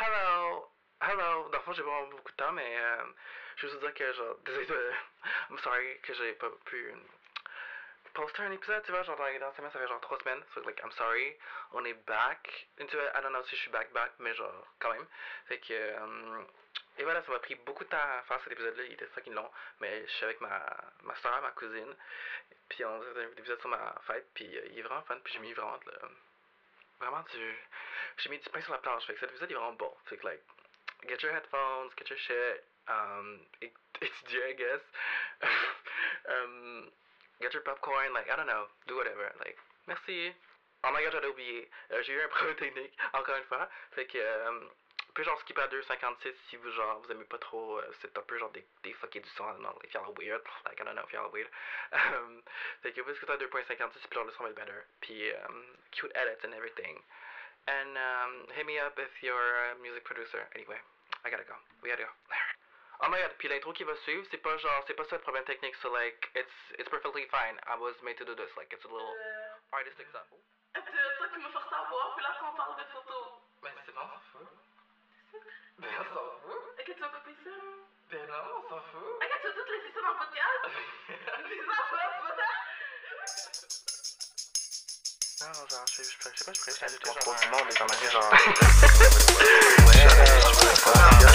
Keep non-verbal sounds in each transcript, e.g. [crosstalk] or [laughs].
Hello! Hello! Dans le fond, j'ai vraiment beaucoup de temps, mais euh, je veux juste dire que, genre, désolé. [laughs] I'm sorry que j'ai pas pu poster un épisode, tu vois, genre, dans les dernières semaines, ça fait genre trois semaines. So, like, I'm sorry. On est back into it. I don't know si je suis back, back, mais genre, quand même. Fait que. euh, et voilà, ça m'a pris beaucoup de temps à faire cet épisode-là. Il était fucking long. Mais je suis avec ma, ma soeur, ma cousine. Puis on faisait un épisode sur ma fête. Puis euh, il est vraiment fun. Puis j'ai mis vraiment la- Vraiment du. J'ai mis du pain sur la planche. Fait que cet épisode est vraiment bon. Fait que, like, get your headphones, get your shit. Um, [laughs] étudier, I guess. [laughs] um, get your popcorn. Like, I don't know. Do whatever. Like, merci. Oh my god, j'allais oublier. Euh, j'ai eu un problème technique, encore une fois. Fait que. Euh, peu genre skip à 2.56 si vous genre vous aimez pas trop euh, c'est un peu genre des, des fuckés du don't know, if y'all are weird. Like I don't know if y'all are weird. [laughs] Um, fait que vous écoutez à 2.56 puis genre le son va être better. Puis um, cute edits and everything. And um, hit me up if you're a music producer. Anyway I gotta go. We gotta go. [laughs] Oh my god puis l'intro qui va suivre c'est pas genre c'est pas ça le problème technique so like it's it's perfectly fine. I was made to do this. Like it's a little artistic stuff. [laughs] C'est toi qui me force à voir, puis là, on parle de photos. ben c'est bon. Fout ben on s'en fout Est-ce que tu vas couper ça? ben non on s'en fout que tu vas tout laisser ça dans le podcast? [laughs] Mais ça? Va pas! Non, genre, je sais, je, je sais pas, je genre... du monde, mais j'en ai genre. Ouais, je pas.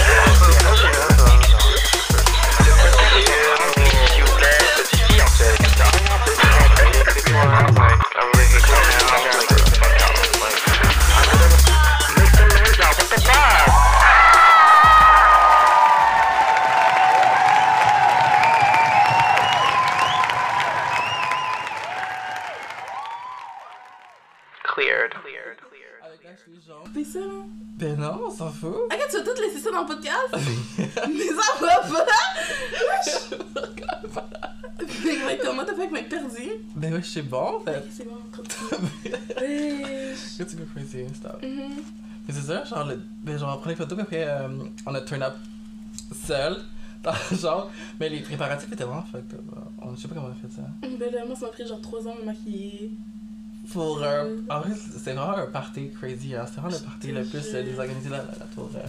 Est-ce que tu vas tout laisser ça dans le podcast? Mais ça va pas! Que, like, comment t'as fait avec mes perdus? ben ouais, je sais bon, en fait. C'est bon, continue. Ouais. Tu veux crazy, stop. Mhm. Mais c'est ça, genre, le, ben genre, on prend les photos, puis après, euh, on a turn up seul, [laughs] genre. Mais les préparatifs étaient vraiment fucked up. je sais pas comment on a fait ça. Ben là, moi, ça m'a pris genre 3 ans à me maquiller. Pour euh, Mm. En vrai, c'est vraiment un party crazy, hein. C'est vraiment le party le plus euh, désorganisé de la, la, la tour. Euh...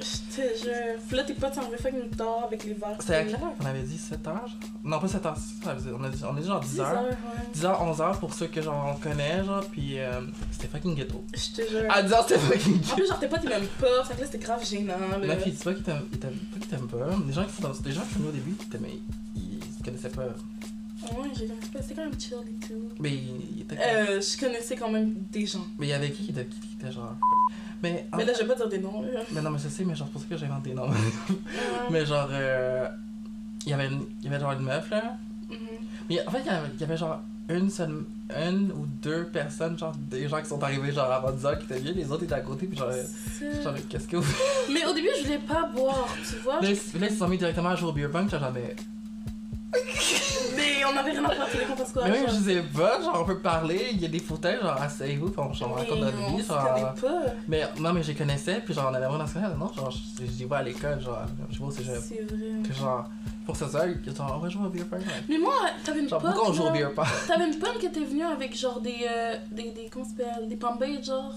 Je te jure. Puis là, tes potes s'en fait une tard avec les verres. C'était à quelle heure qu'on avait dit? 7 heures? genre? Non, pas 7 heures, ça veut dire- on a dit, on a dit genre 10 10 heures. heures, ouais. 10 heures, 11 heures pour ceux que genre on connaît, genre, puis euh, c'était fucking ghetto. Je te jure. À 10 heures, c'était fucking En ghetto. plus, genre, tes potes, ils m'aiment pas. Fait que là, c'était grave gênant. Là. Ma fille, dis pas qu'ils t'aiment pas. Les gens qui sont dans- des gens qui sont au début, ils ils connaissaient pas. Ouais, j'ai c'était quand même chill et tout. Mais ils étaient. Euh, je connaissais quand même des gens. Mais il y avait qui qui était, était genre. Mais, Mais là, je vais pas dire des noms. Là. mais non, mais je sais, mais genre, c'est pour ça que j'ai inventé des noms. Mais genre, euh, il y avait une- il y avait genre une meuf là. Mhm. Mais en fait, il y avait, il y avait genre une seule, une ou deux personnes, genre des gens qui sont arrivés genre avant 10 heures qui étaient vieux, les autres étaient à côté, puis genre, C'est- genre qu'est-ce que vous Mais au début, je voulais pas boire, tu vois. Là, ils là, ils se sont mis directement à jouer au beer pong, genre, mais. On avait rien à faire, qu'on passe quoi. Mais même, genre. je sais pas, genre, on peut parler, il y a des fauteuils, genre, asseyez-vous, on, genre, raconte notre vie, genre. pas. Mais non, mais je les connaissais, puis genre, on avait vraiment dans non, genre, je, je dis, ouais, à l'école, genre, je vois, c'est genre, C'est vrai. que genre, pour ce soir, genre, on va jouer au beer pong, ouais. Mais moi, t'avais une Genre, pote. pourquoi on joue au beer pong? T'avais une pote qui était venue avec genre des. euh, des, des comment s'appelle Des pombettes, genre?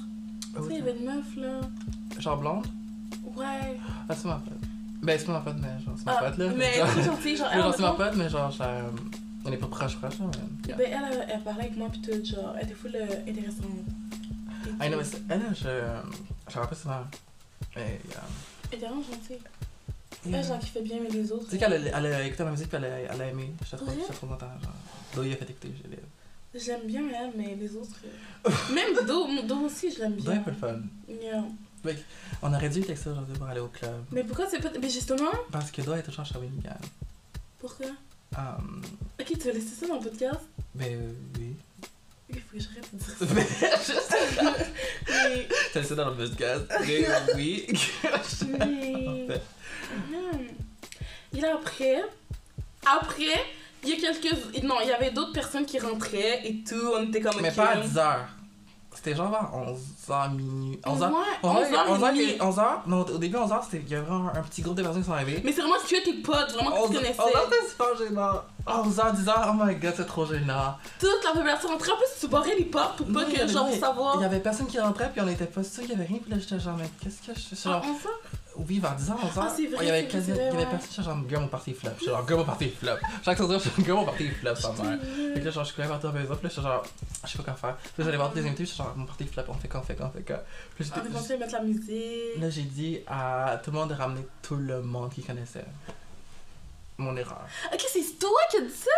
Tu sais, il y avait une meuf là. Genre blonde? Ouais. Ah, c'est ma pote. Ben, c'est pas ma pote, mais genre, c'est ma Ah, pote, là. mais genre, très gentille, genre. [laughs] genre, c'est ma pote, mais genre, euh, on est pas proche, proche, là, mais. ben, elle, elle, parlait avec moi, pis tout, genre. Elle était full euh, intéressante. Ah, non, mais elle, je. Je me rappelle souvent. Mais, euh, Elle était vraiment gentille. yeah. Elle, genre, qui fait bien, mais les autres. Tu sais qu'elle a, écouté ma musique puis elle a, elle a aimé. Je trop content. Genre, Do il a fait écouter, je l'ai. J'aime bien elle, mais les autres. euh, Même Do, Do aussi, je l'aime Do bien. un peu le fun. Yeah. On aurait dû texter aujourd'hui pour aller au club. Mais pourquoi c'est pas. Mais justement, Parce que Do est toujours à Shawinigan. pourquoi? Ok, tu veux laisser ça dans le podcast? ben euh, oui. Il faut que j'arrête de dire ça. Mais [laughs] je Mais. T'as laissé dans le podcast? Mais [laughs] oui. mais... En fait. Mhm. Et là, après, après, il y a quelques. Non, il y avait d'autres personnes qui rentraient et tout. On était comme. Mais ok. pas à 10h. C'était genre vers 11h minuit. 11h. Ouais, 11h, 11h, 11h, 11h, non, au début 11h, c'était il y avait vraiment un petit groupe de personnes qui sont arrivées. Mais c'est vraiment si tu es tes potes, vraiment que tu 11h, connaissais. 11h, c'était super gênant. 11h, 10h, oh my god, c'est trop gênant. Toute la population rentrait. En plus, tu barrais les portes pour pas que, genre, savoir. Il y avait personne qui rentrait, puis on était pas sûrs, il y avait rien, puis là j'étais genre, mais qu'est-ce que je fais? Ah, Genre? Oui, vers 10h, 11h. Ah, il y avait quasi- il y avait personne, j'étais genre, girl, mon party flop. J'étais genre, girl, mon party flop. Chaque soir, je girl, mon party flop, sa mère. Fait que là, genre, je suis quand même parti à la maison, puis là, j'étais genre, je sais pas quoi faire. Puis j'allais voir des invités, j'étais genre, mon party flop, on fait quoi, on fait quoi, on fait quoi. Puis On est j'étais- censé mettre la musique. Là, j'ai dit à tout le monde de ramener tout le monde qui connaissait. Mon erreur. Ok, c'est toi qui as dit ça!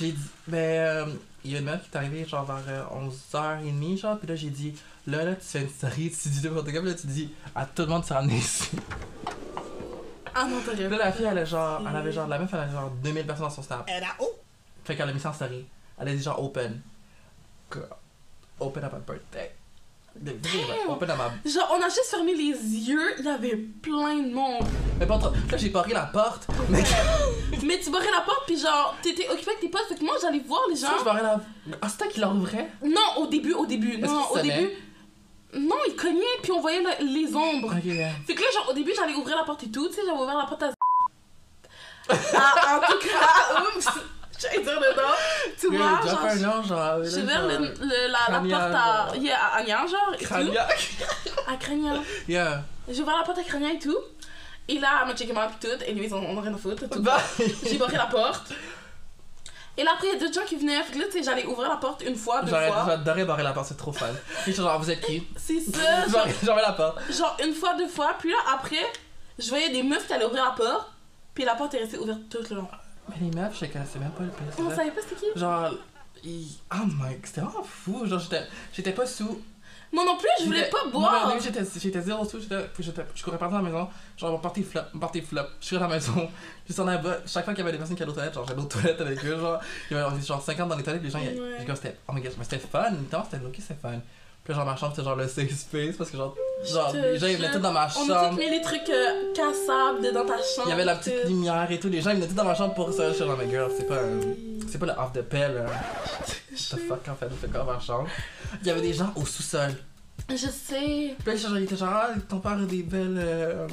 J'ai dit, ben, euh, il y a une meuf qui est arrivée genre vers euh, 11h30, genre, puis là, j'ai dit, là, là, tu fais une story, tu dis n'importe quoi, là, tu dis à tout le monde de se ramener ici. Ah non, Puis là, la fille, elle, a genre, elle avait genre, la meuf, elle avait genre 2000 personnes dans son snap. And I, oh, Fait qu'elle a mis ça en story. Elle a dit genre, open. Girl, Open up my birthday. Open up my. Genre, on a juste fermé les yeux, il y avait plein de monde. Mais pas trop. Là, j'ai barré la porte. Mais [laughs] Mais tu barrais la porte, puis genre, t'étais occupé avec tes potes, fait que moi, j'allais voir les gens. je barrais la. Ah, c'était qui l'ouvrait? Non, au début, au début. Non, au début. Non, il cognait, puis on voyait le- les ombres. Yeah. Fait que là, genre, au début, j'allais ouvrir la porte et tout, tu sais, j'avais ouvert la porte à. [laughs] ah, en tout cas, oups! J'allais dire le nom. Tu vois, j'ai genre. J'ai ouvert le, genre, le- la, porte à. genre. Yeah, à Agnan, genre. et tout. [laughs] À Crania. Yeah. J'ai ouvert la porte à Crania et tout. Et là, elle m'a checké puis tout. Et lui, on, on a rien à foutre. tout. J'ai barré la porte. [laughs] Et là, après, il y a d'autres gens qui venaient. Fait que là, tu sais, j'allais ouvrir la porte une fois, deux fois. J'adorais barrer la porte, c'est trop fun. [laughs] Et genre, vous êtes qui? C'est [laughs] ça. genre, la porte. genre, une fois, deux fois. Puis là, après, je voyais des meufs qui allaient ouvrir la porte. Puis la porte est restée ouverte tout le long. Mais les meufs, je connaissais même pas le pire. On savait pas c'était qui? Genre, ils- oh my, c'était vraiment fou. Genre, j'étais pas sous. Moi non plus, je voulais pas boire. j'étais, j'étais zéro sous. J'étais, puis j'étais, je courais partout dans la maison. Genre, mon party flop, mon party flop. Je suis à la maison. [laughs] Juste en bas. Chaque fois qu'il y avait des personnes qui allaient aux toilettes, genre, j'allais aux toilettes avec eux. Genre, il y avait genre 50 dans les toilettes. Les gens, ils- Ouais. ils- c'était, oh my god, mais c'était fun. Non, c'était ok, c'était fun. Puis genre, ma chambre, c'était genre le safe space. Parce que, genre, genre les gens, ils venaient tous dans ma On a chambre. mis les trucs euh, cassables de- dans ta chambre. Il y avait la petite tout. lumière et tout. Les gens, ils venaient tous dans ma chambre pour ça. Je suis genre, mais girl, c'est pas un- C'est pas le off the pill. là. What the fuck, en fait, on fait quoi dans ma chambre? Il y avait des gens au sous-sol. Je sais. Puis là, genre, il était genre, ah, ton père a des belles. Euh,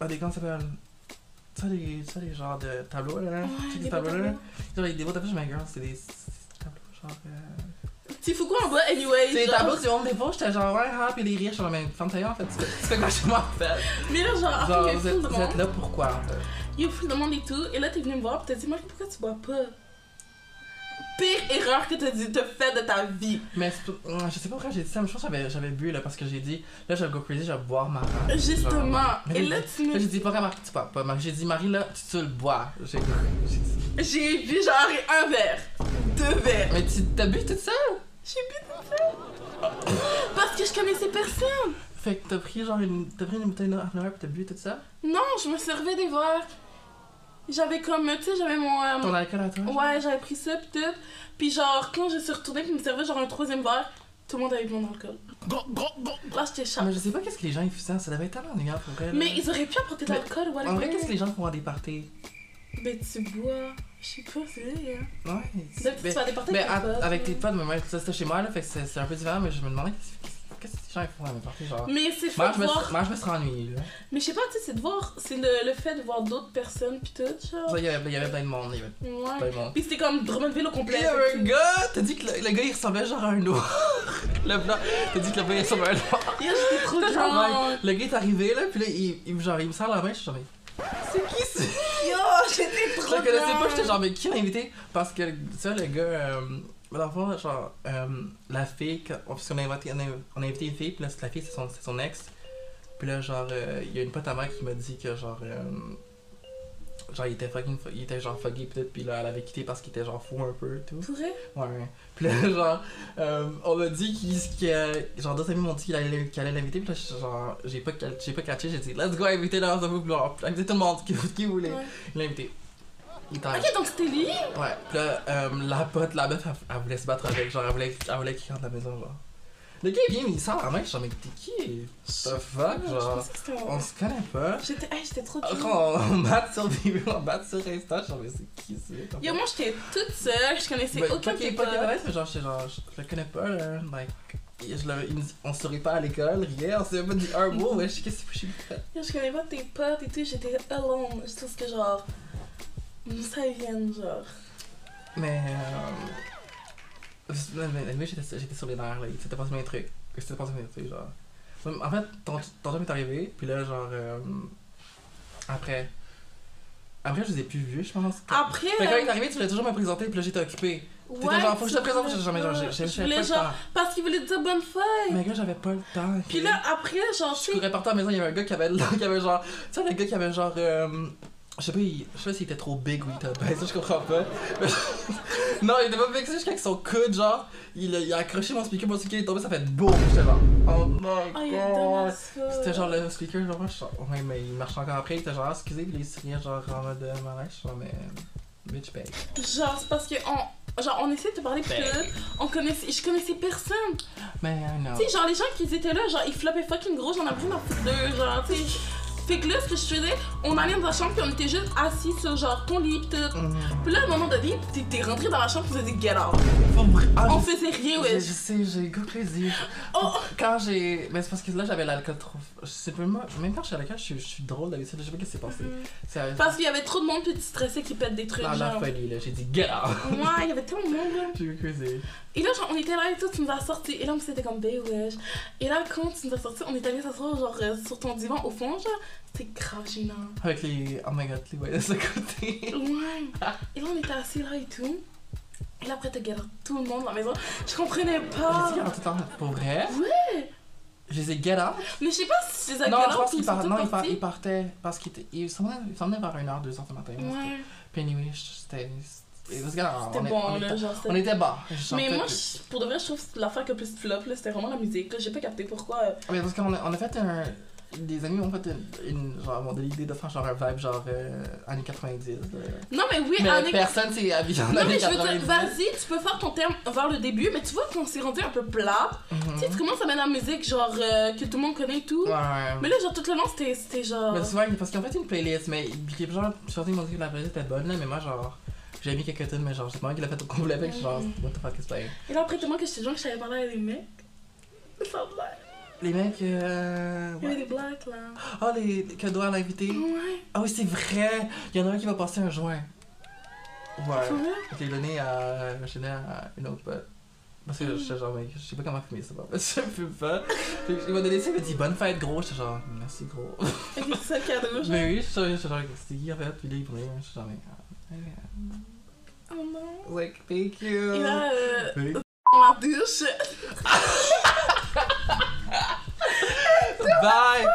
ah, des. Comment ça s'appelle? Ça, des, ça, des genres de tableaux, là. Ouais, tu sais, des tableaux, là. Genre, il y a des beaux tableaux, dis, girl, c'est des. c'est des tableaux, genre. Euh... Tu fous quoi en bas, anyway? C'est genre. tableaux du monde des pauvres, j'étais genre, ouais, ah, puis les riches, genre, mais taillée, en fait, tu fais- quoi chez moi, en fait? Mais là, genre, après, Genre, vous êtes, vous êtes là pourquoi, en fait? Il y a full de monde et tout. Et là, t'es venu me voir, pis t'as dit, Marie, pourquoi tu bois pas? Pire erreur que t'as dit, t'as fait de ta vie. Mais c'est je sais pas pourquoi j'ai dit ça, mais je pense que j'avais, bu là parce que j'ai dit là je vais go crazy, je vais boire ma. Justement. Et là, tu me. j'ai dit pas Marie, tu bois pas. Marie, J'ai dit Marie là, tu, tu le bois. J'ai, j'ai dit. J'ai bu genre un verre. Deux verres. Mais tu t'as bu tout ça? J'ai bu tout ça. [gasps] Parce que je connaissais personne. Fait que t'as pris genre une. T'as pris une bouteille de pis t'as bu tout ça? Non, je me servais des verres. J'avais comme, tu sais, j'avais mon. euh, Ton alcool à toi genre? Ouais, j'avais pris ça pis tout. Puis genre, quand je suis retournée pis me servait genre un troisième verre, tout le monde avait bu mon alcool. Là, j'étais Ah, chat. mais je sais pas qu'est-ce que les gens ils faisaient, ça devait être tellement ennuyant pour vrai. là. Mais ils auraient pu apporter de l'alcool ou En vrai, qu'est-ce que les gens font à des parties? Ben, tu bois. Je sais pas, c'est vrai, hein. Ouais. Tu mais- vas déporter mais avec tes potes, avec tes potes, mais moi, ça c'était chez moi là, fait que c'est, un peu différent, mais je me demandais qu'est-ce, que les gens font à mes parties, genre? Mais c'est fou Moi, je me, serais ennuyé là. Mais je sais pas, tu sais, c'est de voir. C'est le, le fait de voir d'autres personnes pis tout, genre. Il y avait, il y avait plein de monde, il y avait plein Ouais. de monde. Pis c'était comme Drummondville au complet. Il y avait un gars, t'as dit que le, le gars il ressemblait genre à un noir. [laughs] le blanc, t'as dit que le gars il ressemblait à un noir. Yo, j'étais trop mec, le gars est arrivé là, puis là il, il, genre, il me serre la main, je suis genre, c'est qui c'est? Yo, j'étais Je trop le connaissais pas, j'étais genre, mais qui l'a invité? Parce que, ça, le gars, euh, dans le fond, genre, euh, la fille, quand- parce qu'on a, invité, on, a, on a invité une fille, puis là, la fille, c'est son, c'est son ex. Puis là, genre, euh, il y a une pote à moi qui m'a dit que, genre, euh, genre, il était fucking, fu- il était genre pis tout, puis là, elle avait quitté parce qu'il était genre fou un peu, et tout. Pour vrai? Ouais. Puis là, [laughs] genre, euh, on m'a dit qu'il, qu'il- genre, d'autres amis m'ont dit qu'il allait, l'inviter, puis là, genre, j'ai pas, j'ai pas catché, j'ai dit, let's go, inviter dans un puis genre, inviter tout le monde, qui, [laughs] qui voulait. Ouais. Il l'a invité. Il était Ok, donc c'était lui? Ouais, pis là, euh, la pote, la meuf, elle, elle voulait se battre avec, genre, elle voulait, elle voulait qu'il rentre à la maison, genre. Le gars, il vient, il sort la main, je suis genre, mais t'es qui? The fuck, Je genre, on se connaît pas. J'étais hey, j'étais trop Après, drunk. on, on bat sur des on bat sur Insta, je suis genre, mais c'est qui, c'est? Yo, moi j'étais toute seule, je connaissais Ben, aucun qu'il pas connaisse, mais genre, genre, je le connais pas, là, like, je le, on se pas à l'école, rien, on s'est pas dit un mot, wesh, qu'est-ce que fait? Yo, je connais pas tes potes et tout, j'étais alone. Je trouve que genre. Ça vient, genre. Mais. Euh... J'étais sur les nerfs, là. Il s'était passé mes trucs. Il s'était passé mes trucs, genre. En fait, ton, ton job est arrivé, puis là, genre. euh, Après. Après, je les ai plus vus, je pense. Après, Fait quand il est arrivé, tu voulais toujours me présenter, puis là, j'étais occupée. T'étais ouais, genre, faut que je te présente, j'étais jamais genre, pas- j'ai- j'ai- voulais pas le genre- temps. Parce qu'il voulait te dire bonne fête. Mais gars, j'avais pas le temps. Puis là, après, genre, je sais, courais partout à la maison, il y avait un gars qui avait, [laughs] qui avait genre. Tu sais, le gars qui avait genre. euh, je sais pas, il- je sais pas s'il était trop big ou il était baisse, ça je comprends pas. [laughs] non, il était pas big, c'est juste qu'avec son coude, genre, il a, il a accroché mon speaker, mon speaker il est tombé, ça fait boum, j'étais genre. Oh my Oh, god. C'était genre le speaker, genre, je ouais, mais il marche encore après, il était genre, ah, excusez, puis il se riait genre en mode euh, malaise, genre, mais. Bitch. Genre, c'est parce que on, genre, on essaie de te parler Ben. que on connaissait, je connaissais personne. Mais, I know. Tu sais, genre, les gens qui étaient là, genre, ils floppaient fucking gros, j'en avais rien à foutre d'eux, genre, tu sais. Fait que là, ce que je faisais, on allait dans la chambre puis on était juste assis sur, genre, ton lit pis tout. Mhm. Puis là, à un moment donné, t'es- t'es rentré dans la chambre pis t'as dit get out. Ah, On faisait rien, Je, je ouais. sais, j'ai go crazy. Oh. Quand j'ai. Mais c'est parce que là j'avais l'alcool trop. Je sais pas, moi, même quand je suis à l'alcool, je suis, je suis drôle d'habitude, je sais pas ce qui s'est passé. C'est Parce qu'il y avait trop de monde puis tu stressais qu'ils pètent des trucs, dans la genre. folie là, j'ai dit get out. Ouais, il y avait tellement de monde, là. [laughs] J'ai go crazy. Et là, genre, on était là et tout, tu nous as sortis. Et là, on s'était comme, ben wesh. Et là, quand tu nous as sortis, on est allé s'asseoir, genre, euh, sur ton divan au fond, genre. C'était grave gênant. Avec les. Oh my god, les voyelles de ce côté. Ouais. [laughs] Et là, on était assis là et tout. Et là, après, t'as galéré tout le monde dans la maison. Je comprenais pas. J'ai dit tout le temps, pour vrai? Ouais. Je les ai get out. Mais je sais pas si c'est Non, je pense qu'ils qu'ils par... non, ils, par... partaient. ils partaient parce qu'ils ils s'en venaient- vers 1h, 2h du matin. Ouais. Puis anyway, c'était. C'était bon, on là, était... genre. on était bas. Mais moi, je- pour de vrai, je trouve que l'affaire qui a plus flop, là, c'était vraiment la musique. J'ai pas capté pourquoi. euh, Mais parce qu'on a, on a fait un. Des amis ont fait une. une genre, m'ont donné l'idée de faire genre un vibe genre euh, années 90. là. Non, mais oui, Mais Annick- personne s'est habillé en Non, années mais je veux 90. dire, vas-y, tu peux faire ton terme vers le début, mais tu vois qu'on s'est rendu un peu plat. Mhm. Tu sais, tu commences à mettre la musique, genre, euh, que tout le monde connaît et tout. Ouais. Mais là, genre, tout le long, c'était genre. Mais souvent, parce ont fait une playlist, mais genre, certains m'ont dit que la playlist était bonne, là, mais moi, genre, j'ai mis quelques tunes, mais genre, c'est moi qui l'a fait au complet avec, genre, Mhm. what the fuck is playing? Et là, après, tellement que j'étais genre que je savais parler à des mecs. Ça me. Les mecs, euh. Il y avait ouais. des blacks, là. Oh, les les cadeaux à l'invité. Ouais. Ah oui, c'est vrai! Il y en a un qui va passer un joint. Ouais. C'est? Je l'ai donné à. Je l'ai donné à une autre pote. Parce que j'étais genre, mec, je sais pas comment fumer ça, [laughs] je fume pas. Fait que il m'a donné ça, il m'a dit bonne fête, gros. J'étais genre, merci, gros. C'est ça le cadeau, genre. Mais oui, je suis genre, c'était qui en fait? Puis là, il prenait, je suis genre, mais. ah. Oh non. Like, thank you. Et là, euh, dans la douche. [laughs] Bye!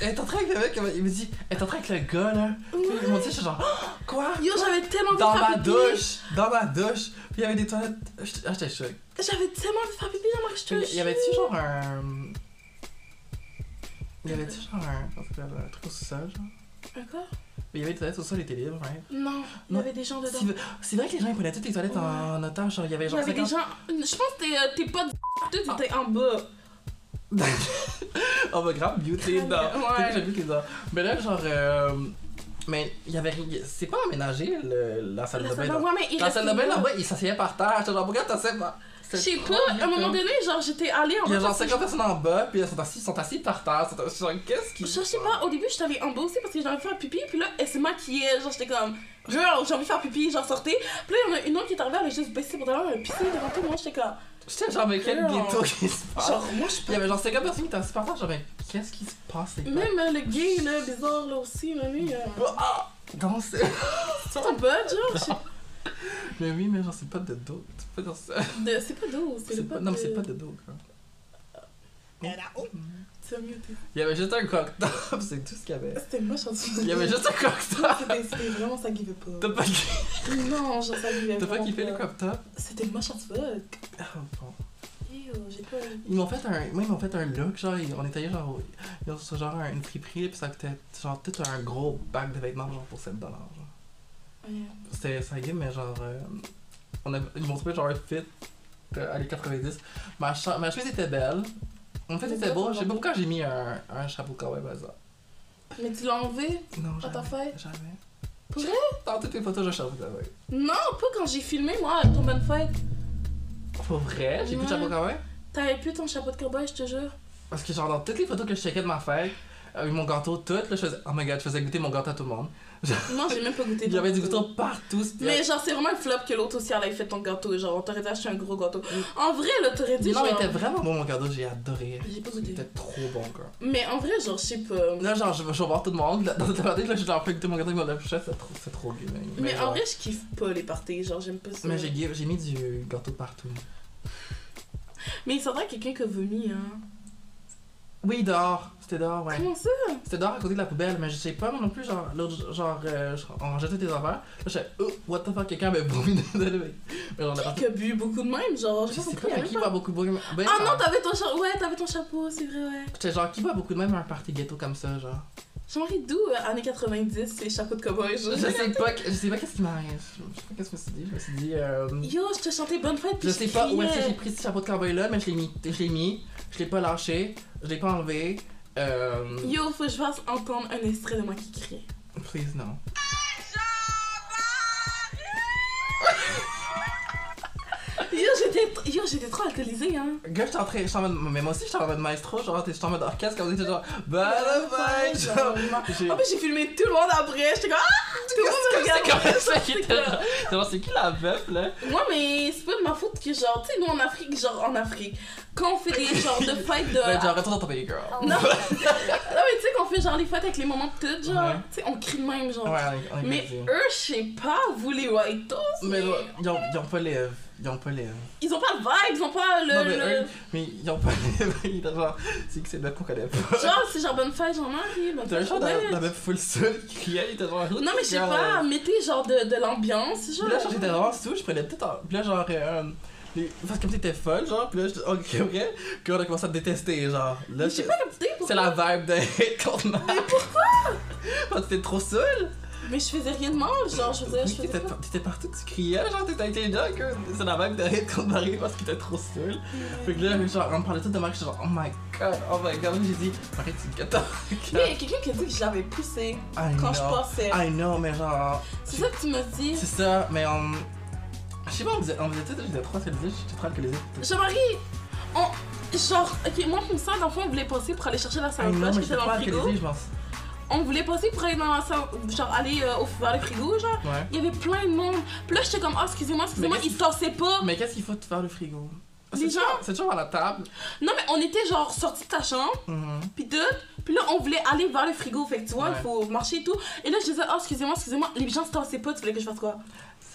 Elle est en train avec le mec, il me dit, elle est en train avec le gars là. Puis ils m'ont dit, j'étais genre, Ah, [gasps] quoi? Yo, j'avais tellement Dans de faire ma douche! Dans ma douche! Puis il y avait des toilettes. Ah, j'étais choqué. J'avais tellement envie de faire pipi dans ma Puis douche. Il y avait-tu genre un. Il y avait-tu genre un. Un truc au sol, genre? Un quoi? Il y avait des toilettes au sol, était libre, right? Non, il y avait des gens dedans. C'est vrai que les gens ils prenaient toutes les toilettes en otage, genre il y avait Il y genre avait des 50 gens. Je pense que t'es, euh, t'es pas de. Toi, t'étais en bas. On va grave beauty dedans. Ouais. J'ai est dedans. Mais là, genre. euh, Mais il y avait. C'est pas aménagé le... la salle La de bain. salle bain, mais il La salle de bain là. là-bas, il s'asseyait par terre. J'étais genre, pourquoi t'asseyais par. Je sais pas, à un moment donné, genre, j'étais allée en Il y a bas. genre parce que 50 personnes en bas, puis ils sont assis, ils sont par terre. Ils sont genre, qu'est-ce qui. Je sais pas, au début, je t'avais embossé parce que j'avais fait un pipi, puis là, elle se maquillait. Genre, j'étais comme, girl, j'ai envie de faire pipi, genre, sortez. Puis là, il y en a une autre qui est arrivée, elle a juste baissé pour un piscine devant tout le monde. J'étais comme, J'étais genre, mais quel ghetto qui se passe? genre, moi, je il y avait genre 50 personnes qui étaient par terre. Genre, mais qu'est-ce qui se passe, les? Même euh, le gay, là, bizarre, là aussi, là, lui, euh, Ah! Danse! [laughs] c'est ton bud, genre, je sais pas. [laughs] Mais oui, mais genre, c'est pas de dos. Peux pas dire ça. de- C'est pas d'eau, c'est C'est pas pas... Non, mais c'est pas de dos, quoi. Il y avait juste un cocktail, [laughs] c'est tout ce qu'il y avait. C'était moche en dessous. Il y avait juste un cocktail. C'était c'était vraiment, ça givait pas. T'as pas, Non, genre, ça t'as pas kiffé le cocktail? C'était moche en fuck. Bon. Ew, j'ai pas. Ils m'ont fait un. Moi, ils m'ont fait un look, genre, on était allé genre. Ils ont sur genre une friperie, puis ça coûtait genre tout un gros bac de vêtements, genre pour 7$. Genre. Ouais. C'était ça game, mais genre. euh, on a, ils m'ont trouvé genre un fit euh, années 90. Ma, cha- ma chemise était belle. En fait, c'était beau. Je sais pas pourquoi j'ai mis un, un chapeau kawaii par exemple. Mais tu l'as enlevé Non, à ta jamais. fête Jamais. Pour vrai? Dans toutes les photos, j'ai un chapeau kawaii. Non, pas quand j'ai filmé, moi, à ton bonne fête. Pour vrai? J'ai plus de chapeau kawaii? T'avais plus ton chapeau de cowboy, je te jure. Parce que genre dans toutes les photos que je checkais de ma fête, avec mon gâteau tout, là, je faisais, oh my god, je faisais goûter mon gâteau à tout le monde. [laughs] Non, j'ai même pas goûté. Il y avait du gâteau. gâteau partout. Mais genre, c'est vraiment un flop que l'autre aussi, elle ait fait ton gâteau. Genre, on t'aurait dû acheter un gros gâteau. En vrai, là, t'aurais dit non, genre... il était vraiment bon mon gâteau, j'ai adoré. J'ai pas goûté. C'était trop bon, quoi. Mais en vrai, genre, je sais pas. Là, genre, je vais voir tout le monde. Dans cette partie, là, je leur fais goûter mon gâteau avec mon lèvre c'est trop, c'est trop gay. Mais, genre- en vrai, je kiffe pas les parties. Genre, j'aime pas ça. Mais j'ai mis du gâteau partout. Mais il faudrait quelqu'un qui a vomi, hein. Oui, dehors. C'était dehors, ouais. Comment ça? C'était dehors à côté de la poubelle, mais je sais pas moi non plus, genre, l'autre, genre, euh, on rangeait tous tes affaires. Là, je sais, oh, what the fuck, quelqu'un avait vomi dans le Mais genre. Qui a bu beaucoup de même, genre, Je sais pas a qui même boit beaucoup de bois. Ben, Ah non, t'avais ton chapeau. Ouais, t'avais ton chapeau, c'est vrai, ouais. J'étais genre, qui boit beaucoup de même à un party ghetto comme ça, genre? Jean-Marie d'où, euh, années 90, c'est chapeau de cowboy? Je Je... sais pas, je sais pas qu'est-ce qui m'arrive. Je sais pas qu'est-ce que je me suis dit. Je me suis dit, euh. Yo, je te chantais bonne fête, puis Je sais pas où est-ce que j'ai pris ce chapeau de cowboy là, mais je l'ai mis, je l'ai mis, je l'ai pas lâché, je l'ai pas enlevé. Euh. Yo, faut que je fasse entendre un extrait de moi qui criait. Please, non. Yo, j'étais trop alcoolisée, hein. Gars, j'étais en train, j'étais en mode, mais moi aussi j'étais en mode maestro, genre, t'es- j'étais en mode orchestre, comme t'étais genre, bye genre. j'ai- En plus, j'ai filmé tout le monde après. J'étais comme Ah! Tout le monde me C'est regardait. était genre, genre, c'est qui la veuf là? Moi, mais c'est pas de ma faute que, genre, tu sais, nous en Afrique, genre, en Afrique, quand on fait des genres de [laughs] fêtes de. Ouais, genre, retourne dans ton pays, girl. Non, [laughs] non, mais tu sais, qu'on fait genre les fêtes avec les moments de tout, genre, Ouais. tu sais, on crie de même, genre. Ouais, on on mais eux, je sais pas, vous les whitos, Mais mais, genre, ils ont, ils ont pas les. Ils ont pas les. ils ont pas le vibe, ils ont pas le. Non, mais le- eux, mais ils ont pas [laughs] les. Ont genre, c'est que c'est le qu'on connaît pas. Genre, c'est genre bonne fête, genre, Marie, bonne fête. genre la, la meuf full seule qui criait, il était genre. Non, mais je sais pas, euh, mettez genre de, de l'ambiance, genre. Puis là, genre, j'étais vraiment sous, je prenais peut-être. Puis là, genre. Euh, les... Parce que comme t'étais folle, genre, puis là, j'étais. Ok, ok. Puis on a commencé à te détester, genre. Là, Mais je sais pas comme t'es, c'est la vibe de [laughs] hate contre. Mais pourquoi? Parce que t'étais trop seule. Mais je faisais rien de mal, genre, je faisais. Oui, Je faisais t'étais partout, tu criais, genre, t'étais intelligent, que c'est la de hate contre Marie parce qu'il était trop seul. Fait que là, genre, on me parlait tout de Marc, genre, oh my god, oh my god. J'ai dit, Marie, tu me gâteau. Mais il y a quelqu'un qui a dit que je l'avais poussé I quand je passais. I know, mais genre. C'est ça que tu m'as dit. C'est ça, mais on. Je sais pas, on faisait, on faisait tout, j'étais trop alcoolisé, j'étais trop alcoolisé. Jean-Marie, on. Genre, ok, moi, pour ça, dans le fond, on voulait passer pour aller chercher la mais qui j'étais dans le frigo. je. On voulait passer pour aller dans la salle. Genre, aller euh, au, vers le frigo, genre. Ouais. Il y avait plein de monde. Puis là, j'étais comme, ah, excusez-moi, excusez-moi, ils se tassaient pas. Mais qu'est-ce qu'il faut te faire le frigo? Les C'est gens- toujours- C'est toujours à la table. Non, mais on était genre sortis de ta chambre, Mhm. puis tout. Puis là, on voulait aller vers le frigo. Fait que tu vois, il Ouais. faut marcher et tout. Et là, je disais, ah, excusez-moi, excusez-moi. Les gens se tassaient pas, tu voulais que je fasse quoi?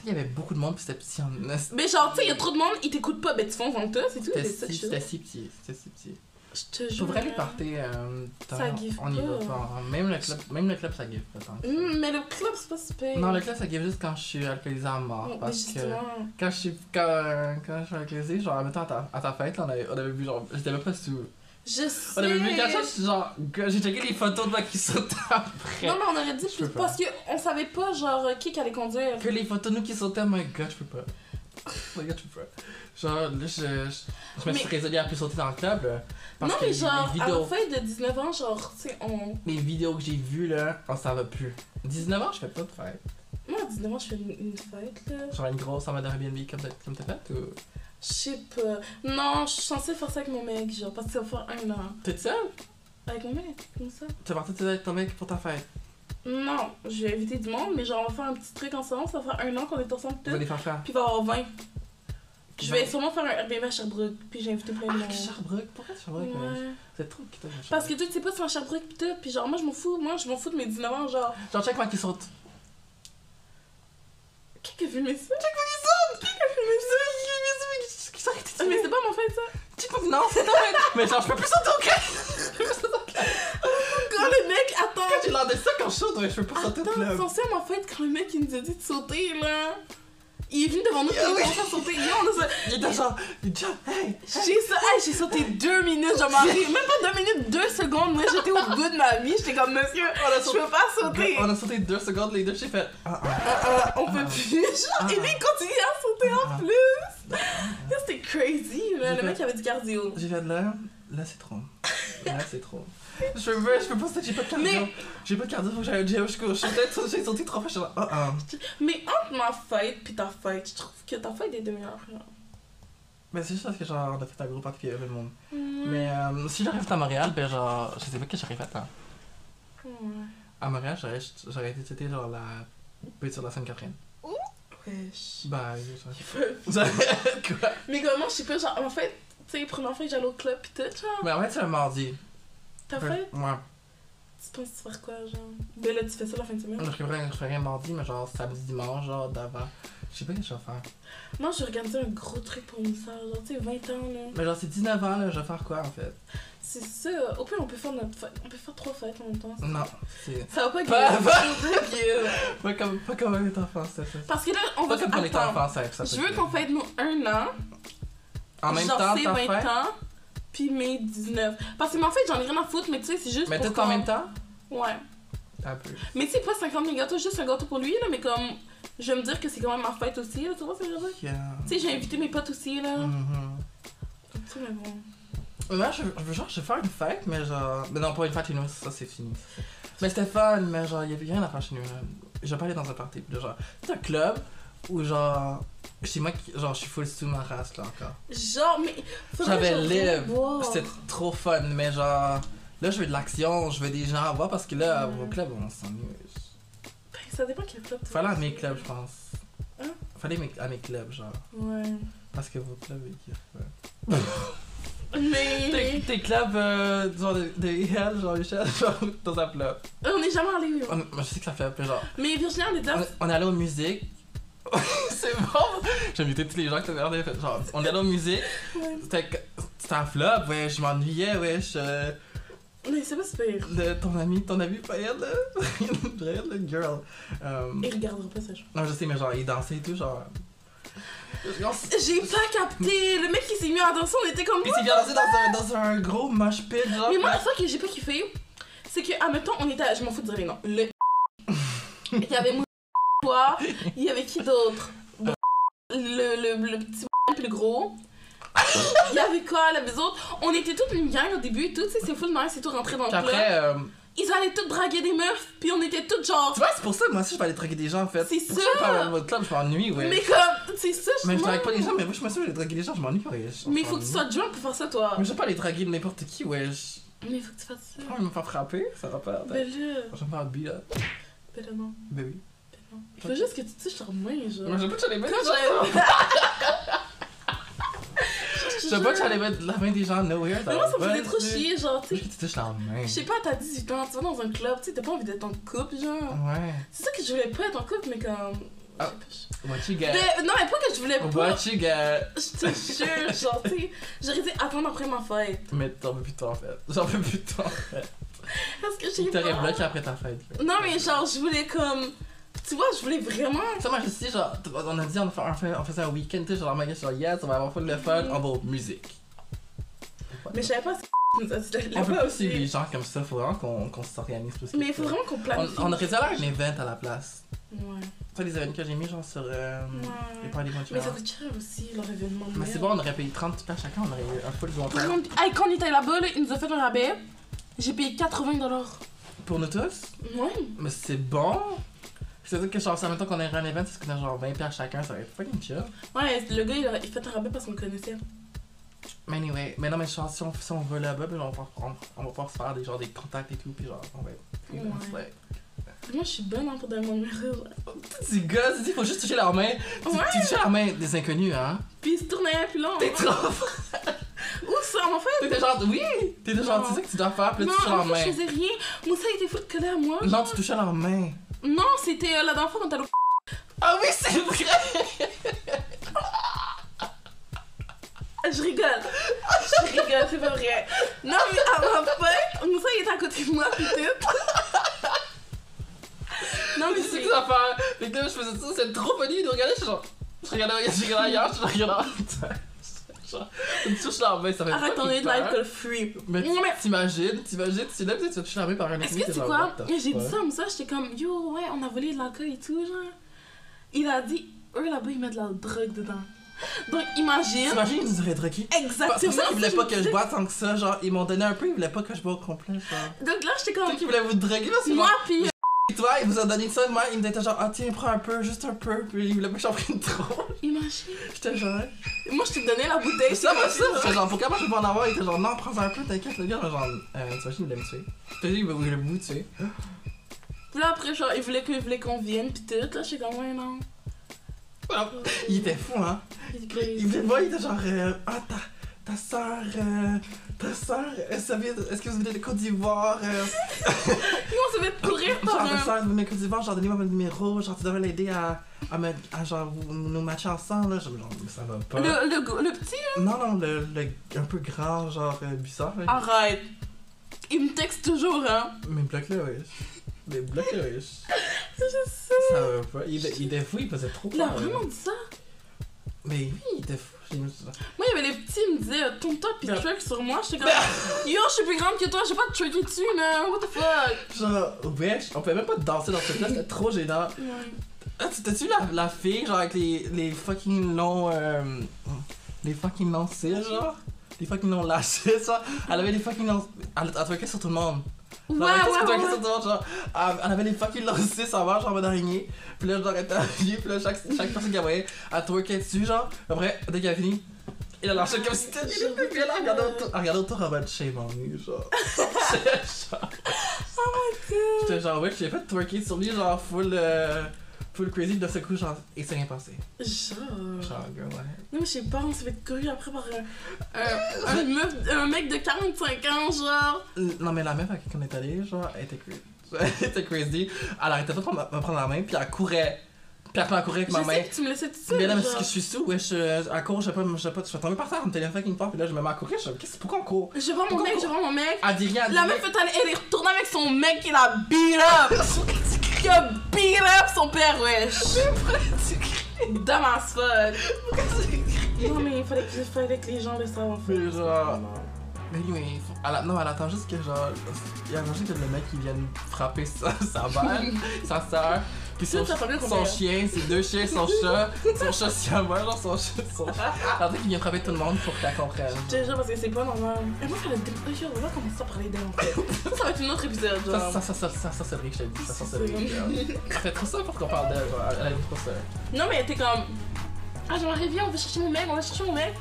Il y avait beaucoup de monde, puis c'était petit en. Mais genre, tu sais, il y a trop de monde, ils t'écoutent pas, ben tu fonces dans toi, c'est tout. C'était si, si petit, c'était si petit. Je te jure. voudrais lui partir, euh, Ça give on y va pas. pas. Même le club, même le club ça give pas tant. Hum, mais le club, c'est pas super. Non, le club ça give juste quand je suis alcoolisé à mort. Oh, parce que quand je suis, quand, quand je suis alcoolisé, genre, admettons à ta, à ta fête, là, on avait, on avait vu, genre, j'étais même pas sous. Je sais. On avait vu quelque chose, genre, j'ai checké les photos de moi qui sautaient [laughs] après. Non, mais on aurait dit Je plus parce qu'on savait pas, genre, qui qui allait conduire. Que les photos de nous qui sautaient, my god, je peux pas. God, je peux. Genre, là, je, je, je me suis Mais- résolu à plus sauter dans le club. Parce non, mais genre, les à vidéos, la fin de 19 ans, genre, tu sais, on. les vidéos que j'ai vues, là, oh, ça va plus. 19 ans, je fais pas de fête. Moi, à 19 ans, je fais une, une fête, là. Genre une grosse en mode Airbnb comme t'as comme t'as fait ou? Je sais pas. Non, je suis censée faire ça avec mon mec, genre, parce que ça va faire un an. T'es seul? Avec mon mec, comme ça? T'es parti avec ton mec pour ta fête? Non, je vais inviter du monde, mais genre, on va faire un petit truc ensemble. Ça va faire un an qu'on est ensemble Tu tout. vas les faire faire. Puis il va y avoir 20. Je vais sûrement faire un Airbnb à Sherbrooke, puis j'ai invité plein de Ah, monde. Sherbrooke, pourquoi Sherbrooke? Ouais. C'est trop qui t'a Parce que tu sais pas si c'est un Sherbrooke pis tout, pis genre moi je m'en fous, moi je m'en fous de mes 19 ans, genre. Genre, check moi qui saute. Qui a filmé ça? Qui qui saute? Qui a filmé ça? Qui s'arrête Ah, mais c'est pas mon fait ça! Check moi Non, c'est toi! Mais genre, je peux plus sauter au club! Quand le mec, attends! Quand j'ai l'air de ça quand je saute, ouais, je peux pas sauter au Attends, club. censé en fait quand le mec il nous a dit de sauter là. Il est venu devant nous, puis il a commencé à sauter. Yo, on a ça. Il était genre, il dit, hey! J'ai ça, hey, j'ai sauté deux minutes, genre Marie, même pas deux minutes, deux secondes. Moi j'étais au bout de ma vie, j'étais comme monsieur, On a je sauté. peux pas sauter. On a sauté deux secondes, les deux, j'ai fait. Ah, ah. Ah, ah, on peut plus. Genre, et lui il continue à sauter en Ah. plus. Là, C'était crazy, là. Le fait- mec avait du cardio. J'ai fait de là, là c'est trop. Là c'est trop. [laughs] Je peux, je peux pas j'ai pas de cardio. Mais- J'ai pas de cardio, faut que j'aille au gym. Je suis peut-être, [laughs] j'ai sauté trois fois, je suis genre, ah ah. Mais entre ma fête pis ta fête, je trouve que ta fête est de meilleure. genre. Mais c'est juste parce que genre, on a fait un gros party puis il y avait le monde. Mais euh, si j'arrive à Montréal, ben genre, je sais pas que j'aurais fait. Hein. Ouais. À Montréal, j'aurais été c'était genre la petite sur la Sainte-Catherine. Wesh. Bah, genre. [laughs] Quoi? Mais comment, je sais pas, genre, en fait, tu sais, première fois que j'allais au club pis tout, genre, Mais en fait, c'est un mardi. T'as fait? Ouais. Tu penses faire quoi, genre? Ben là, tu fais ça la fin de semaine? Je ferais, je ferais un mardi, mais genre samedi, dimanche, genre d'avant. Je sais pas ce que je vais faire. Moi, j'ai organisé un gros truc pour une soeur, genre, tu sais, 20 ans, là. Mais genre, c'est 19 ans, là, je vais faire quoi en fait? C'est ça. Au pire, on peut faire notre fête. On peut faire trois fêtes en même temps. Non, c'est. Ça va pas Pas- gueuler. pas- Ça pas. [laughs] Pas comme, pas comme un enfant, c'est ça. Parce que là, on Pas va comme quand on était attends. enfant, ça, ça Je veux qu'on fête nos 1 an. En même temps, c'est t'en 20 fais? ans. Puis mes 19. Parce que, mais en fait, j'en ai rien à foutre, mais tu sais, c'est juste. Mais tout en même temps? Ouais. Un peu. Mais tu sais, pas 50 000 gâteaux, juste un gâteau pour lui, là, mais comme. Je vais me dire que c'est quand même ma fête aussi, là, tu vois ce que je veux dire? Yeah. Tu sais, j'ai invité mes potes aussi, là. Mhm. Tu sais, mais bon. Moi, je, je- genre, je vais faire une fête, mais genre. Mais non, pas une fête chez nous, ça c'est fini. Mais c'était fun, mais genre, il y avait rien à faire chez nous. Là. Je vais pas aller dans un party. là, genre, c'est un club où genre. Chez moi, genre, je suis full sous ma race là encore. Genre, mais. J'avais live. C'était trop fun, mais genre. Là, je veux de l'action, je veux des gens à voir parce que là, Ouais. au club, on s'ennuie. Ben, Ça dépend quel club Fallait à mes clubs, je pense. Hein? Fallait à mes clubs, genre. Ouais. Parce que vos clubs, ils kiffent. [laughs] Mais. [laughs] tes clubs, euh, genre de, de IL, genre Michel, [laughs] genre dans un club. On est jamais allé. On- moi, je sais que ça fait, mais genre. Mais Virginie, on était. On, on est allé aux musiques. [laughs] c'est bon! J'ai invité tous les gens qui fait, genre, on est allé musiques. Ouais. C'était un flop, ouais, je m'ennuyais, ouais. Je, Mais c'est pas super. le, ton ami, ton ami, elle, là. [laughs] Le girl. Euh, Il regardera pas ça, je non, je sais, mais genre, il dansait et tout, genre. J'ai pas capté. Le mec qui s'est mis à danser, on était comme. Il s'est bien dansé dans un, dans un gros mosh pit, genre. Mais moi, la fois que j'ai pas kiffé, c'est que, admettons, on était. à- Je m'en fous de dire les noms. Le. [laughs] Il y avait moi, toi, il y avait qui d'autre? Le, le, le petit le gros. Il y avait quoi, là, les autres? On était toutes une gang au début et tout, c'est full nice et tout rentrer dans le club. après, euh, Ils allaient toutes draguer des meufs, puis on était toutes genre. tu vois, c'est pour ça, moi aussi, je vais aller draguer des gens, en fait. C'est ça. je parle votre club, je m'ennuie, ouais. Mais comme, c'est ça, Mais je drague pas les gens, mais moi, je dit, je vais draguer les gens, je m'ennuie, ouais. je- Mais je faut que tu sois drunk pour faire ça, toi. Mais je vais pas aller draguer n'importe qui, ouais. Je... Mais faut que tu fasses ça. Oh, il me fait frapper, ça va pas. Ben là. Je vais me faire là. Ben là, non. Ben oui. Il faut juste que tu touches leur main, genre. Moi, je veux pas que tu allais mettre. J'avais- Je veux pas que mettre la main des gens nowhere. Mais moi, ça me faisait trop sais. chier, genre, tu Moi, sais. tu touches la main. Je sais pas, t'as 18 ans, tu vas dans un club, tu sais, t'as pas envie d'être en couple, genre. Ouais. C'est ça que je voulais pas être en couple, mais comme. Sais pas, What you get? Mais- non, mais pas que je voulais pas. What you get? Je te jure, genre, tu sais. J'aurais dit attendre après ma fête. Mais t'en veux plus de toi, en fait. J'en veux plus de toi, en fait. Parce que j'ai pas. bloqué après ta fête. là. Non, mais genre, je voulais comme. Tu vois, je voulais vraiment. Ça, moi, je sais, genre, on a dit, on, fait- on, fait- on faisait un week-end, tu sais, genre, magasin, genre, yes, on va avoir full de fun, on va aux musique. Mais je savais pas ce que [laughs] On peut pas suivre les aussi. gens comme ça, faut vraiment qu'on qu'on s'organise plus Mais il faut vraiment qu'on On, planifie. on aurait dû à un event à la place. Ouais. Tu sais, les événements que j'ai mis, genre, sur euh, les Ouais. parties Mais ça coûte cher aussi, leur événement. Mais c'est bon, on aurait payé 30 par chacun, on aurait eu un full bon temps. Hey, quand on était là-bas, là, il nous a fait un rabais. J'ai payé 80 dollars. Pour nous tous, Ouais. mais c'est bon. C'est-à-dire que, genre, ça mettons qu'on aurait un event, c'est qu'on a genre 20 par chacun, ça va être fucking chill. Ouais, le gars, il a il fait un rabais parce qu'on le connaissait. Mais anyway, mais non, mais genre, si on, si on va là-bas, on, va pouvoir- on, on va pouvoir se faire des, genre, des contacts et tout, puis genre, on va être. Ouais. Moi, je suis bonne hein, pour donner mon. Petit gars, tu dis, faut juste toucher leur main. Tu, Ouais. tu touches la main des inconnus, hein. Puis il se tournait plus long. T'es trop. Où ça, en fait? T'étais genre, oui! T'étais genre, Non. tu sais que tu dois faire, puis là, non, tu touches leur fait, je main. faisais rien. Moussa, il était fou de coller à moi. Non, tu touchais leur main. Non, c'était euh, la dernière fois quand t'allais au. Ah oui, c'est vrai! [laughs] Je rigole. Je rigole, c'est pas vrai. Non, mais à ma fête, Moussa, il était à côté de moi, peut-être. Non, mais c'est que ça fait. Que là, je faisais ça, c'est trop funny de regarder, je suis genre. Je regardais, je regardais ailleurs, je regardais. Genre, tu touches leur main, ça fait Arrête ton live peur. call free. Mais t'imagines, t'imagines, tu là, peut-être tu vas toucher la main par un Est-ce que what the J'ai dit ça, mais ça, j'étais comme, yo, ouais, on a volé de l'alcool et tout, genre. Il a dit, eux là-bas, ils mettent de la drogue dedans. Donc, imagine. T'imagines, ils nous auraient drogué. Exactement. C'est pour ça qu'ils voulaient pas que je boive tant que ça, genre, ils m'ont donné un peu, ils voulaient pas que je boive au complet, genre. Donc là, j'étais Tu comme, sais qu'ils voulaient vous droguer, là, c'est moi, puis. Et toi, ils vous ont donné ça, moi, ils me disaient genre, ah tiens, prends un peu, juste un peu, puis ils voulaient pas que j'en prenne trop. Imagine. J'étais genre, Moi, je t'ai donné la bouteille. Ça, moi, ça, c'est genre, pourquoi moi je peux pas en avoir? Il était genre, non, prends un peu, t'inquiète, le gars, genre, euh, tu vois, il voulait me tuer. Dis, il voulait me tuer. Puis là, après, genre, il voulait il voulait qu'on vienne, pis tout. Là, je suis comme, ouais, non. Il était fou, hein? Il Il de voir, il était genre, euh, ah, ta, ta soeur, euh, ta soeur, est-ce que vous venez de Côte d'Ivoire? Euh, Comment ça va te courir par genre, ta un. soeur, vous venez de Côte d'Ivoire, genre, donnez-moi votre numéro, genre, tu devrais l'aider à, à, me, à, genre, nous matcher ensemble, là. Genre, mais ça va pas. Le, le, le petit, Non, non, le, le, un peu grand, genre, euh, bizarre, là. arrête. Il me texte toujours, hein. Mais bloque-le, wesh. Mais bloque-le, wesh. [laughs] Je sais. Ça va pas. Il, il était fou, il faisait trop Il a peur. vraiment dit ça? Mais oui, il était fou. Ça. Moi, il y avait les petits, ils me disaient, tourne-toi pis Ben- truck sur moi. J'étais comme, yo, je suis plus grande que toi, j'ai pas de trucker dessus, là. What the fuck? Genre, wesh, on pouvait même pas danser dans ce truc-là, c'était trop gênant. Ouais. Ah, tu t'as-tu vu la, la fille, genre, avec les, les fucking longs. Euh, les fucking longs cils, genre? Les fucking longs lâchés, genre? Elle avait les fucking longs. Elle, elle twerkait sur tout le monde. Ouais, Genre, ouais, ouais. genre. Elle, avait les fucking cils en marche, genre, en mode araignée. Puis là, genre, elle était habillée, puis là, chaque, chaque personne qu'elle voyait, elle twerkait dessus, genre. Après, dès qu'elle a fini, il a lâché comme si c'était. Puis elle a regardé autour, elle regardait autour en mode shame on me, genre. Genre. [laughs] Oh my god. J'étais genre, ouais, j'ai fait twerker sur lui, genre, full. Euh, full crazy, de ce coup, genre, et c'est rien passé. Genre. Genre, girl, ouais. Non, mais je sais pas, on s'est fait courir après par un, un, un, meuf, un mec de 45 ans, genre. Non, mais la meuf à qui on est allé, genre, elle était crazy. [laughs] Elle était crazy. Elle arrêtait pas de prendre- me prendre la main, puis elle courait. Puis après, elle courait avec Je ma main. sais que tu me laissais tout seul. Mais là, mais genre. parce que je suis sous, ouais, je, elle court, je sais pas, je sais pas, je suis tombé par terre, on me téléphone fucking fort, puis là, je me mets à courir, je comme, qu'est-ce, pourquoi on court? Je vois mon mec, je vois mon mec. Elle dit rien, elle La meuf est allée, elle est retournée avec son mec qui l'a beat up. [laughs] qui a beat up son père, wesh. Dumb as fuck. Non, mais il fallait que, il fallait que les gens le savent, en fait. Mais genre- Mais mais faut- elle, a- non, elle attend juste que genre. Il attend juste que le mec il vienne frapper sa, sa balle, [laughs] sa soeur, puis son, Ça, ça chien, ses deux chiens, son chat, son chat siamois, genre son chat, son chat. Attend qu'il vienne frapper tout le monde pour qu'elle comprenne. Je te jure, parce que c'est pas normal. Et moi, elle a dit, oh, on va commencer à parler d'elle, en fait. Ça, ça va être un autre épisode, Ça, genre. ça, ça, ça, ça, ça, c'est vrai que je te le dis, ça, ça, c'est C'est vrai. [laughs] fait trop ça pour qu'on parle d'elle, genre, elle a dit trop ça. Non, mais t'es comme. Ah, j'aimerais bien, on va chercher mon mec, on va chercher mon mec.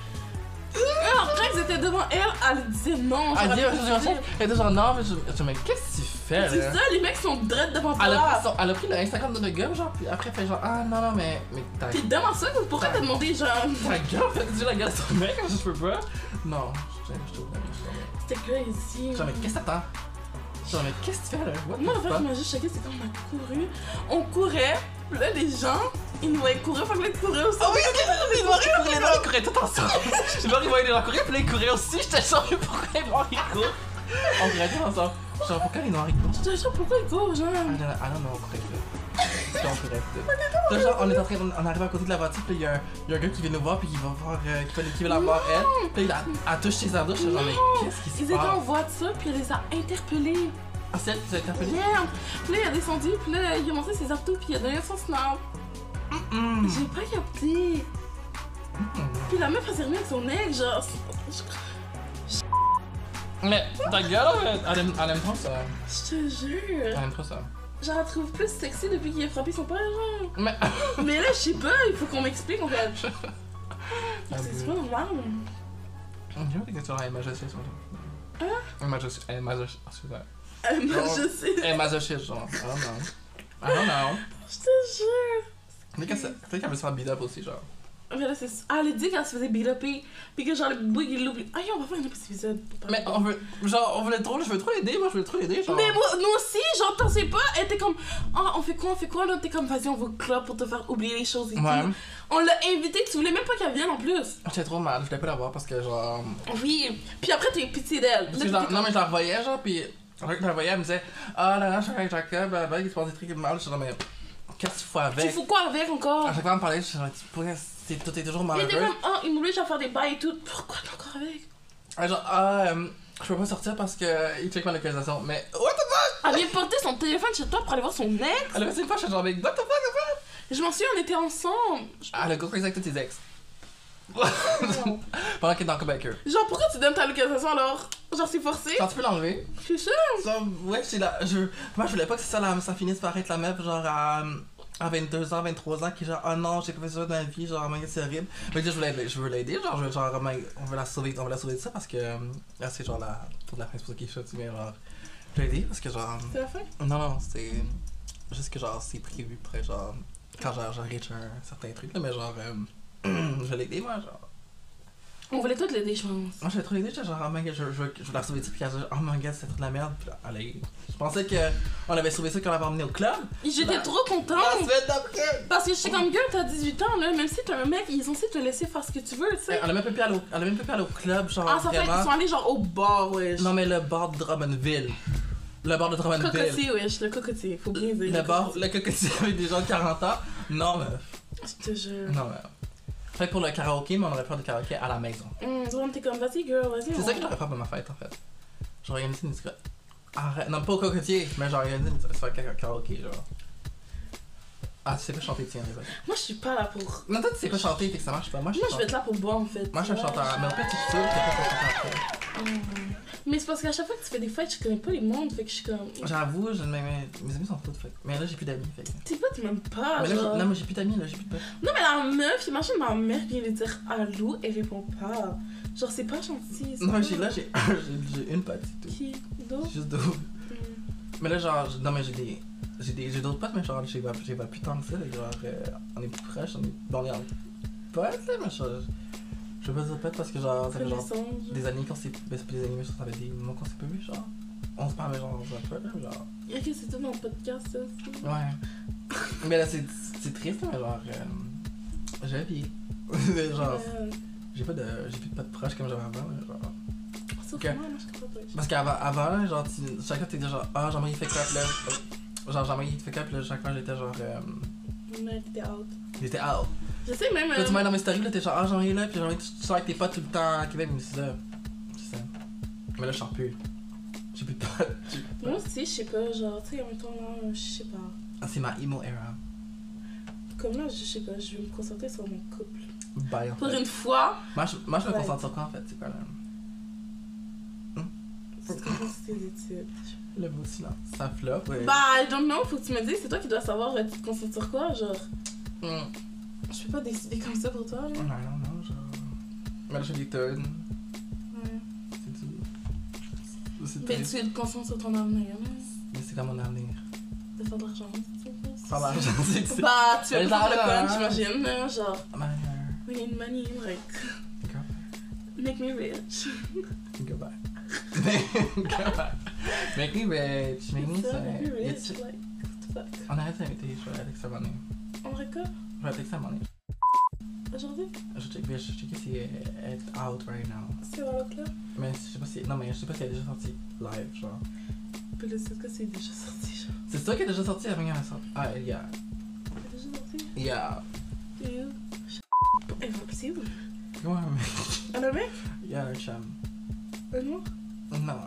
Et après qu'ils étaient devant elle, elle disait non. Elle dit, je elle était genre, non, mais je, je mais qu'est-ce que tu fais, C'est ça, les mecs sont dread devant Elle a, toi. pris son- elle a pris le Instagram de notre gars, genre, puis après, elle fait genre, ah non, non, mais, mais t'as T'es devant ça, pourquoi t'as demandé, genre? Ta gueule, fait tu la gueule à son mec, je peux pas. Non, je je je C'était crazy. Genre, mais qu'est-ce que t'attends? Genre, mais qu'est-ce que tu fais là? Moi, en fait, fuck? qui m'a juste choqué, c'est quand on a couru. On courait, puis là, les gens, ils nous voyaient courir, fait que là, ils couraient aussi. Oh oui, ils couraient, les noirs ils couraient tout ensemble. Noirs ils voyaient les courir, puis là ils couraient aussi. J'étais genre, pourquoi les noirs ils courent? On courait tout ensemble. Genre, pourquoi les noirs ils courent? Je te jure, pourquoi ils courent, genre? Ah non, ah non, on courait. Puis on courait. Là, genre, on est en train, on arrive à côté de la voiture, puis il y, a un- il y a un gars qui vient nous voir, puis il va voir, euh, qui veut, la voir elle. Puis il a- elle touche ses ardouches, je suis genre, mais qu'est-ce qui se Ils étaient en passe? voiture, puis elle les a interpellés. Ah, c'est elle qui s'est interpellée? Merde! Puis là, il a descendu, puis là, il a montré ses artos, puis il a donné son snap. Hum, J'ai pas capté. Puis la meuf, elle s'est remise avec son ex, genre. Mais ta gueule, elle, aime, elle aime trop ça. Je te jure. Elle aime trop ça. Je la trouve plus sexy depuis qu'il a frappé son père, genre. Mais. [laughs] Mais là, je sais pas, il faut qu'on m'explique en fait. C'est pas normal. On dirait que tu as un masochiste, genre. Hein? Un masochiste. Un masochiste. Euh, Non. je sais. Un masochiste, genre. I don't know. I don't know. [laughs] Je te jure. Peut-être qu'elle veut se faire beat up aussi, genre. Mais là, c'est. Ah, elle a dit qu'elle se faisait beat upper, puis que genre le boug il l'oublie. Ah, on va faire un autre épisode. Mais on veut. Genre, on voulait trop. Je veux trop l'aider, moi, je veux trop l'aider, genre. Mais moi, nous aussi, genre, t'en sais pas, elle était comme, ah, on fait quoi, on fait quoi, là, t'es comme, vas-y, on va au club pour te faire oublier les choses et Ouais. tout. On l'a invité, tu voulais même pas qu'elle vienne en plus. J'étais trop mal, je voulais pas la voir parce que, genre. Oui. Puis après, eu pitié d'elle. Non, mais je la revoyais, genre, pis. Quand je la voyais, elle me disait Ah là là, je suis avec Jacob, bah, il se passe des trucs mal. Je suis mais. Qu'est-ce que tu Tu avec? Fous quoi avec encore? À chaque fois, elle me parlait, je suis genre, tu t'es- toujours Il était comme, ah, il je vais faire des bails et tout. Pourquoi t'es encore avec? Ah, genre, ah, euh, je peux pas sortir parce que euh, il check ma localisation. Mais, what the fuck? Elle vient porter son téléphone chez toi pour aller voir son ex? Elle a passé une fois, je suis genre, mais what the fuck? Je m'en souviens, on était ensemble. Ah, le gars avec tous tes ex. [laughs] Pendant qu'il est dans eux. Genre, pourquoi tu donnes ta localisation alors? Genre, c'est forcé? Quand tu peux l'enlever. Je suis sûre. Genre, ouais, c'est la. Je... Moi, je voulais pas que ça, la... ça finisse par être la meuf, genre, à. à 22 ans, 23 ans qui est genre, oh non, j'ai pas fait ça dans ma vie, genre, oh c'est horrible. Mais je veux l'aider, je veux l'aider, genre, je veux, genre, oh on veut la sauver, on veut la sauver de ça parce que, euh, là, c'est genre la, pour la fin, c'est pour ça qu'il est chouette, mais genre, je veux l'aider parce que, genre, C'est la fin? non, non, c'est juste que, genre, c'est prévu pour être, genre, quand, genre, reach un certain truc, là, mais genre, euh, je vais l'aider, moi, genre. On voulait tous l'aider, je pense. Moi, j'avais trop l'idée, j'étais genre, oh my god, je, je, je veux la sauver de ça, puis elle oh my god, c'est trop de la merde, puis là, allez. Je pensais que on avait sauvé ça quand on l'avait emmené au club. J'étais trop contente. Parce que je suis comme, girl, t'as 18 ans, là. Même si t'es un mec, ils sont censés te laisser faire ce que tu veux, tu sais. Elle a même pas pu aller au, elle a même pas pu aller au club, genre, Ah, ça fait vraiment. qu'ils sont allés genre au bar, wesh. Non, mais le bar de Drummondville. Le bar de Drummondville. Cocotier, wesh, le cocotier, faut bien dire. Le bar, le cocotier [laughs] avec des gens de 40 ans. Non, mais. Je te jure. Non, mais. Fait que pour le karaoké, mais on aurait peur de karaoké à la maison. Donc t'es comme, vas-y, girl, vas-y. C'est ça que j'aurais fait pour ma fête, en fait. J'aurais organisé une discothèque. Arrête, non, pas au cocotier, mais j'aurais organisé une kara- karaoké, genre. Ah, tu sais pas chanter, tiens, désolé. Moi, je suis pas là pour. Non, toi, tu sais pas chanter, fait que ça marche pas. Moi, je Moi, suis je vais être là pour boire, en fait. Moi, je suis un chanteur. Mais au pire, tu te saoules, puis après, tu chantes après. Mais c'est parce qu'à chaque fois que tu fais des fêtes, je connais pas les mondes, fait que je suis comme. J'avoue, je, mes, mes, mes amis sont tous faits. Mais là, j'ai plus d'amis, fait que. T'es pas, tu m'aimes pas. mais là, genre. j'ai- non, mais j'ai plus d'amis, là, j'ai plus de potes. Non, mais la meuf, imagine ma mère vient lui dire allô, elle répond pas. Genre, c'est pas gentil. Non, pas- j'ai là, [laughs] j'ai une pote, c'est tout. Qui? D'autres? Juste deux. Hum. Mais là, genre, non, mais j'ai des. J'ai des- j'ai d'autres potes, mais genre, j'ai pas pas plus tant que ça. Genre, euh, on est plus proches, on est. On est potes, là, mais genre. Je veux pas dire potes parce que, genre, ça fait genre. Des années s'est. Ben, c'est pas des années, mais ça fait des mois qu'on s'est pas vu, genre. On se parle, mais genre, un peu, là, genre. Ok, c'est tout dans le podcast, ça aussi. Ouais. mais là, c'est c'est triste, là, [laughs] mais genre. Euh, j'ai la vie. Mais genre, Euh, j'ai pas de. J'ai plus de potes proches comme j'avais avant, là, genre. Sauf que moi, moi, pas. Parce qu'avant, avant, genre, tu, chaque fois, t'étais genre, ah, Jean-Marie fait quoi, là. euh, Genre, Jean-Marie il fait quoi, là, chaque fois, j'étais genre. Euh, Mais t'es out. j'étais out. Je sais même. Là, tu euh, m'as dans mes stories, là, t'es genre, ah, Jean-Marie est là, puis Jean-Marie, tu tu sors avec tes potes tout le temps à Québec, mais c'est ça. C'est ça. Mais là, je sors plus. J'ai plus de potes. [laughs] Moi aussi, je sais pas, genre, tu sais, en même temps, là, je sais pas. Ah, c'est ma emo era. Comme là, je sais pas, je vais me concentrer sur mon couple. Bye, en Pour fait. une fois, Moi, je, moi, je me concentre sur quoi, en fait, c'est quoi, là? tes études? Le beau silence. Ça flop, ouais. Bah, I don't know, faut que tu me dises, c'est toi qui dois savoir, euh, tu te concentres sur quoi, genre? Hum. Je peux pas décider comme ça pour toi, là. Non, non, non, genre. Mais là, je tonnes. Ouais. C'est tout. C'est Mais triste. tu te concentres sur ton avenir, là. Mais c'est comme mon avenir. De faire de l'argent, c'est ça. Pas l'argent, c'est. Bah, tu vas Mais pas faire le l'argent. fun, j'imagine, là, genre. Man, We need money, like. Go. Make me rich. Go back. [laughs] Go back. Make me rich. Make me me rich, like. what the fuck? On arrête d'inviter, je vais moment donné. On record Je vais texter à un moment donné. aujourd'hui Je check, je check si elle est out right now. C'est dans l'autre là Mais je sais pas si. Non, mais je sais pas si elle est déjà sortie live, genre. C'est que c'est déjà sorti, genre. C'est toi qui est déjà sorti avant qu'elle sorte. Ah, yeah. C'est déjà sorti Yeah. C'est où Ouais, mais. Un mec Yeah, un chum. Un noir Non.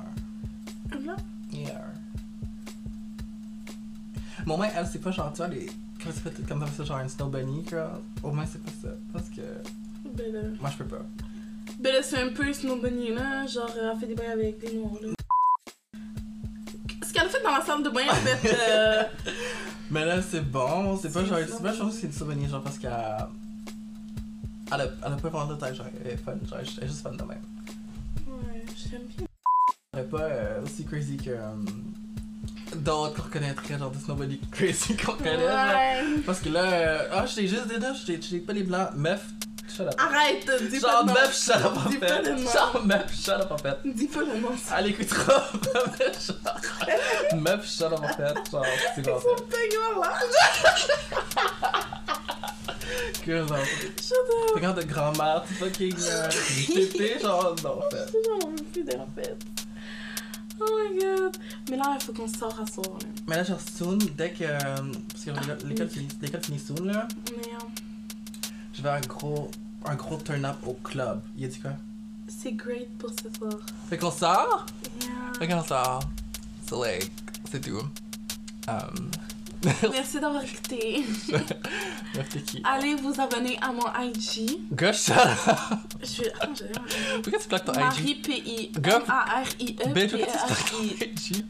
Un blanc Yeah. Bon, moins, elle, c'est pas genre, tu vois, les. Quand c'est fait comme ça, genre une snow bunny, girl. Au moins, c'est pas ça. Parce que. Ben là. Moi, je peux pas. Ben là, c'est un peu Snow Bunny, là. Genre, elle a fait des bains avec des noirs, là. Ce qu'elle a fait dans la salle de bain, en fait. Euh... [laughs] Mais là, c'est bon. C'est pas genre. C'est pas genre, c'est une snow bunny, genre, parce qu'elle. Elle a, elle a pas vraiment de tête, genre, elle est fun, genre, elle est juste fun de même. Ouais, j'aime bien. Elle est pas euh, aussi crazy que. euh, D'autres qu'on reconnaîtrait, genre, de snow bunny crazy [laughs] qu'on connaît. Ouais. Parce que là, euh, ah, je t'ai juste dit là, je t'ai- pas les blancs. Meuf, shut up. Arrête, dis pas Genre, nom. meuf, shut up en Dis pas fait. le nom. Genre, meuf, shut up en fait. Dis pas le nom. Elle écoutera. meuf, shut up. Meuf, shut up en fait. Genre, c'est quoi peignoir, là. Que genre, Shut up. regarde de grand-mère, fucking euh, [laughs] genre, non en fait. J'en veux plus d'elle, en fait. Oh my god. Mais là, il faut qu'on sorte à soir, là. Mais là, genre, soon, dès que. euh, Parce que l'école- l'école finit, l'école finit soon là, Mais je vais un gros. Un gros turn-up au club. Il a dit quoi? c'est great pour ce soir. Fait qu'on sort? Yeah. Fait qu'on sort. So, like, c'est tout. Um. [laughs] Merci d'avoir écouté. [laughs] Merci qui? Allez vous abonner à mon IG. Go shut up! Je. Attends, je vais. Pourquoi tu plaques ton IG? Marie P.I. Go. M-A-R-I-E. Ben, pourquoi tu plaques ton P-E-R-I.